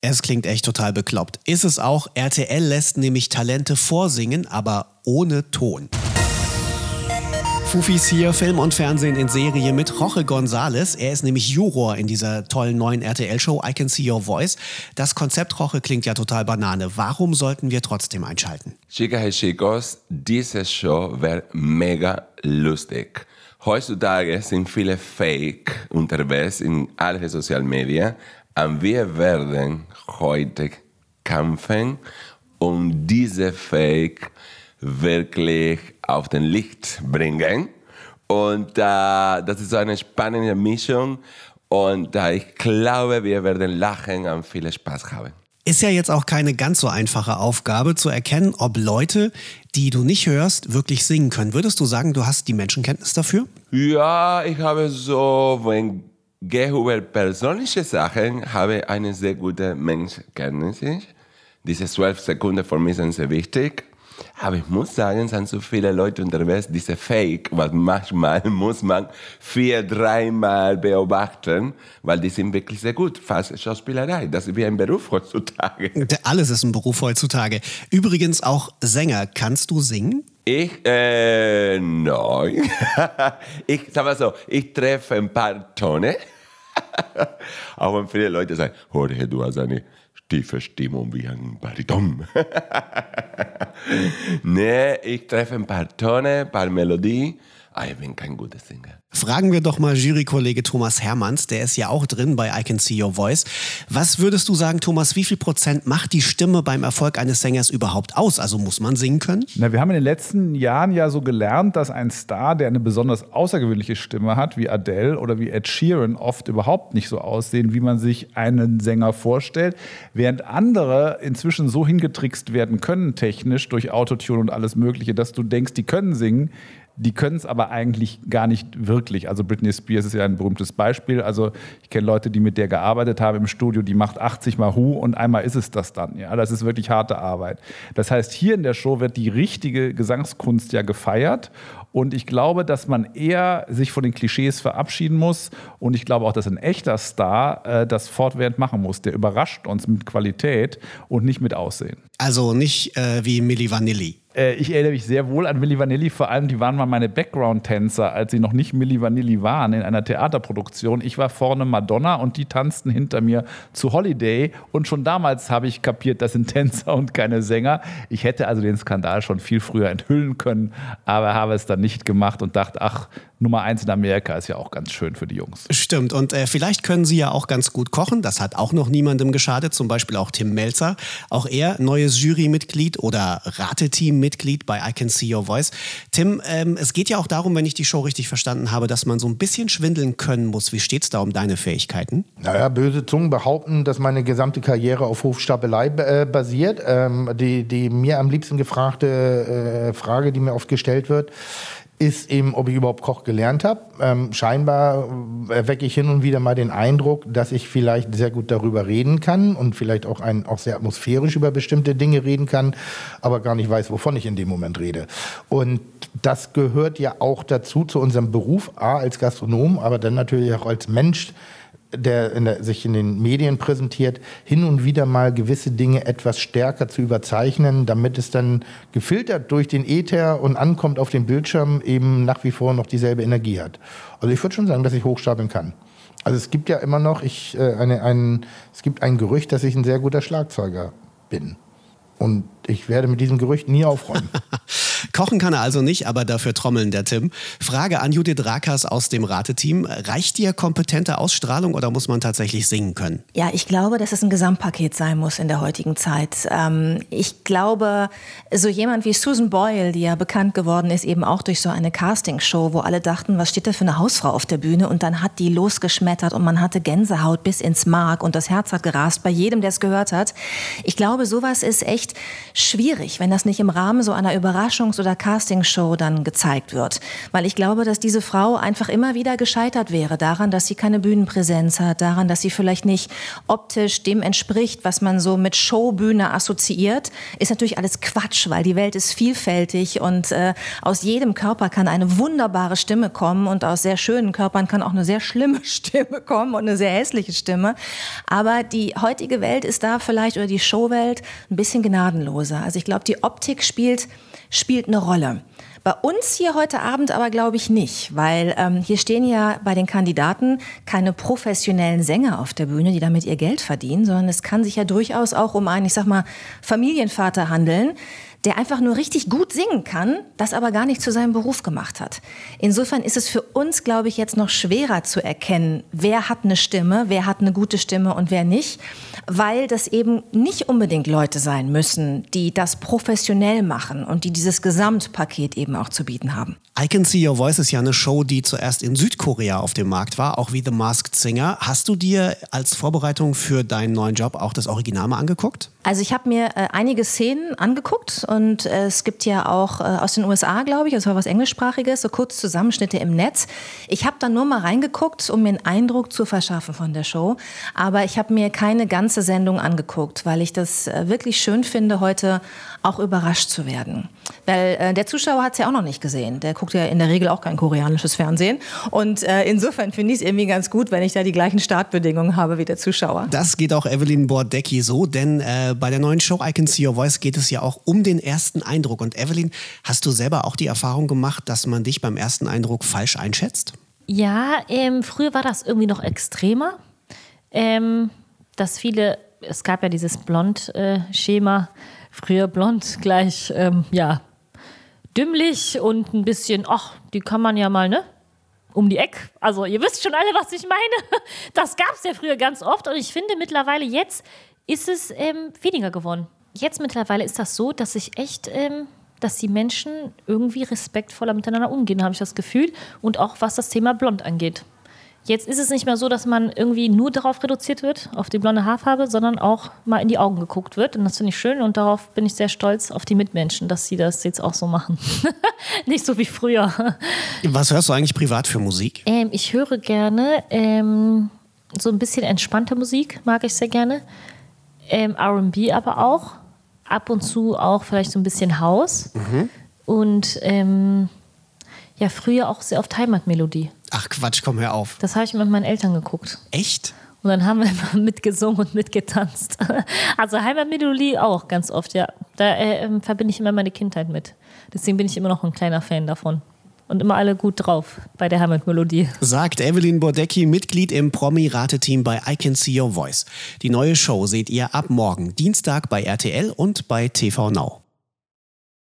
Es klingt echt total bekloppt. Ist es auch, RTL lässt nämlich Talente vorsingen, aber ohne Ton. Fufis hier, Film und Fernsehen in Serie mit Jorge González. Er ist nämlich Juror in dieser tollen neuen RTL-Show I Can See Your Voice. Das Konzept Jorge klingt ja total Banane. Warum sollten wir trotzdem einschalten? Chicas y chicos, diese Show wäre mega lustig. Heutzutage sind viele Fake unterwegs in allen sozialen Medien und wir werden heute kämpfen, um diese Fake wirklich auf den Licht bringen. Und äh, das ist so eine spannende Mischung. Und äh, ich glaube, wir werden lachen und viel Spaß haben. Ist ja jetzt auch keine ganz so einfache Aufgabe zu erkennen, ob Leute, die du nicht hörst, wirklich singen können. Würdest du sagen, du hast die Menschenkenntnis dafür? Ja, ich habe so, wenn gehe über persönliche Sachen, habe eine sehr gute Menschenkenntnis. Diese zwölf Sekunden für mich sind sehr wichtig. Aber ich muss sagen, es sind so viele Leute unterwegs, diese Fake, was manchmal muss man vier, dreimal beobachten, weil die sind wirklich sehr gut. Fast Schauspielerei, das ist wie ein Beruf heutzutage. Alles ist ein Beruf heutzutage. Übrigens auch Sänger. Kannst du singen? Ich, äh, nein. ich sag mal so, ich treffe ein paar Tone. Auch wenn viele Leute sagen, Jorge, du hast eine tiefe Stimmung wie ein Bariton. nee, ich treffe ein paar Tone, ein paar Melodien. Ich bin kein guter Sänger. Fragen wir doch mal Jurykollege Thomas Hermanns, der ist ja auch drin bei I Can See Your Voice. Was würdest du sagen, Thomas, wie viel Prozent macht die Stimme beim Erfolg eines Sängers überhaupt aus? Also muss man singen können? Na, wir haben in den letzten Jahren ja so gelernt, dass ein Star, der eine besonders außergewöhnliche Stimme hat, wie Adele oder wie Ed Sheeran, oft überhaupt nicht so aussehen, wie man sich einen Sänger vorstellt, während andere inzwischen so hingetrickst werden können, technisch durch Autotune und alles Mögliche, dass du denkst, die können singen, die können es aber eigentlich gar nicht wirklich. Also Britney Spears ist ja ein berühmtes Beispiel. Also ich kenne Leute, die mit der gearbeitet haben im Studio, die macht 80 mal Hu und einmal ist es das dann. Ja, das ist wirklich harte Arbeit. Das heißt, hier in der Show wird die richtige Gesangskunst ja gefeiert und ich glaube, dass man eher sich von den Klischees verabschieden muss. Und ich glaube auch, dass ein echter Star äh, das fortwährend machen muss. Der überrascht uns mit Qualität und nicht mit Aussehen. Also nicht äh, wie Milli Vanilli. Äh, ich erinnere mich sehr wohl an Milli Vanilli, vor allem die waren mal meine Background-Tänzer, als sie noch nicht Milli Vanilli waren in einer Theaterproduktion. Ich war vorne Madonna und die tanzten hinter mir zu Holiday und schon damals habe ich kapiert, das sind Tänzer und keine Sänger. Ich hätte also den Skandal schon viel früher enthüllen können, aber habe es dann nicht gemacht und dachte, ach, Nummer eins in Amerika ist ja auch ganz schön für die Jungs. Stimmt. Und äh, vielleicht können sie ja auch ganz gut kochen. Das hat auch noch niemandem geschadet. Zum Beispiel auch Tim Melzer. Auch er neues Jurymitglied oder Rateteam-Mitglied bei I Can See Your Voice. Tim, ähm, es geht ja auch darum, wenn ich die Show richtig verstanden habe, dass man so ein bisschen schwindeln können muss. Wie steht es da um deine Fähigkeiten? Naja, böse Zungen behaupten, dass meine gesamte Karriere auf Hofstapelei äh, basiert. Ähm, die, die mir am liebsten gefragte äh, Frage, die mir oft gestellt wird, ist eben, ob ich überhaupt Koch gelernt habe. Ähm, scheinbar erwecke ich hin und wieder mal den Eindruck, dass ich vielleicht sehr gut darüber reden kann und vielleicht auch, ein, auch sehr atmosphärisch über bestimmte Dinge reden kann, aber gar nicht weiß, wovon ich in dem Moment rede. Und das gehört ja auch dazu, zu unserem Beruf, A, als Gastronom, aber dann natürlich auch als Mensch, der, in der, sich in den Medien präsentiert, hin und wieder mal gewisse Dinge etwas stärker zu überzeichnen, damit es dann gefiltert durch den Äther und ankommt auf den Bildschirm eben nach wie vor noch dieselbe Energie hat. Also ich würde schon sagen, dass ich hochstapeln kann. Also es gibt ja immer noch, ich, äh, eine, ein, es gibt ein Gerücht, dass ich ein sehr guter Schlagzeuger bin. Und ich werde mit diesem Gerücht nie aufräumen. Kochen kann er also nicht, aber dafür trommeln der Tim. Frage an Judith Rakas aus dem Rateteam. Reicht dir kompetente Ausstrahlung oder muss man tatsächlich singen können? Ja, ich glaube, dass es ein Gesamtpaket sein muss in der heutigen Zeit. Ähm, ich glaube, so jemand wie Susan Boyle, die ja bekannt geworden ist, eben auch durch so eine Castingshow, wo alle dachten, was steht da für eine Hausfrau auf der Bühne? Und dann hat die losgeschmettert und man hatte Gänsehaut bis ins Mark und das Herz hat gerast bei jedem, der es gehört hat. Ich glaube, sowas ist echt schwierig, wenn das nicht im Rahmen so einer Überraschungs- oder oder Castingshow dann gezeigt wird. Weil ich glaube, dass diese Frau einfach immer wieder gescheitert wäre daran, dass sie keine Bühnenpräsenz hat, daran, dass sie vielleicht nicht optisch dem entspricht, was man so mit Showbühne assoziiert. Ist natürlich alles Quatsch, weil die Welt ist vielfältig und äh, aus jedem Körper kann eine wunderbare Stimme kommen und aus sehr schönen Körpern kann auch eine sehr schlimme Stimme kommen und eine sehr hässliche Stimme. Aber die heutige Welt ist da vielleicht oder die Showwelt ein bisschen gnadenloser. Also ich glaube, die Optik spielt, spielt eine Rolle. Bei uns hier heute Abend aber glaube ich nicht, weil ähm, hier stehen ja bei den Kandidaten keine professionellen Sänger auf der Bühne, die damit ihr Geld verdienen, sondern es kann sich ja durchaus auch um einen, ich sag mal, Familienvater handeln, der einfach nur richtig gut singen kann, das aber gar nicht zu seinem Beruf gemacht hat. Insofern ist es für uns, glaube ich, jetzt noch schwerer zu erkennen, wer hat eine Stimme, wer hat eine gute Stimme und wer nicht, weil das eben nicht unbedingt Leute sein müssen, die das professionell machen und die dieses Gesamtpaket eben auch zu bieten haben. I Can See Your Voice ist ja eine Show, die zuerst in Südkorea auf dem Markt war, auch wie The Masked Singer. Hast du dir als Vorbereitung für deinen neuen Job auch das Original mal angeguckt? Also ich habe mir äh, einige Szenen angeguckt und äh, es gibt ja auch äh, aus den USA, glaube ich, war was englischsprachiges, so kurz Zusammenschnitte im Netz. Ich habe da nur mal reingeguckt, um mir einen Eindruck zu verschaffen von der Show, aber ich habe mir keine ganze Sendung angeguckt, weil ich das äh, wirklich schön finde, heute auch überrascht zu werden. Weil äh, der Zuschauer hat es ja auch noch nicht gesehen. Der guckt ja in der Regel auch kein koreanisches Fernsehen. Und äh, insofern finde ich es irgendwie ganz gut, wenn ich da die gleichen Startbedingungen habe wie der Zuschauer. Das geht auch Evelyn Bordecki so, denn äh, bei der neuen Show I Can See Your Voice geht es ja auch um den ersten Eindruck. Und Evelyn, hast du selber auch die Erfahrung gemacht, dass man dich beim ersten Eindruck falsch einschätzt? Ja, ähm, früher war das irgendwie noch extremer. Ähm, dass viele, es gab ja dieses Blond-Schema, früher blond gleich, ähm, ja, dümmlich und ein bisschen, ach, die kann man ja mal, ne? Um die Ecke. Also ihr wisst schon alle, was ich meine. Das gab es ja früher ganz oft und ich finde mittlerweile jetzt ist es ähm, weniger geworden. Jetzt mittlerweile ist das so, dass ich echt, ähm, dass die Menschen irgendwie respektvoller miteinander umgehen, habe ich das Gefühl. Und auch was das Thema Blond angeht. Jetzt ist es nicht mehr so, dass man irgendwie nur darauf reduziert wird, auf die blonde Haarfarbe, sondern auch mal in die Augen geguckt wird. Und das finde ich schön und darauf bin ich sehr stolz auf die Mitmenschen, dass sie das jetzt auch so machen. nicht so wie früher. Was hörst du eigentlich privat für Musik? Ähm, ich höre gerne ähm, so ein bisschen entspannte Musik, mag ich sehr gerne. Ähm, RB aber auch. Ab und zu auch vielleicht so ein bisschen Haus. Mhm. Und ähm, ja, früher auch sehr oft Heimatmelodie. Ach Quatsch, komm, hör auf. Das habe ich mit meinen Eltern geguckt. Echt? Und dann haben wir immer mitgesungen und mitgetanzt. Also Heimatmelodie auch ganz oft, ja. Da äh, ähm, verbinde ich immer meine Kindheit mit. Deswegen bin ich immer noch ein kleiner Fan davon. Und immer alle gut drauf bei der Heimatmelodie. Sagt Evelyn Bordecki, Mitglied im Promi-Rateteam bei I Can See Your Voice. Die neue Show seht ihr ab morgen, Dienstag bei RTL und bei TV Now.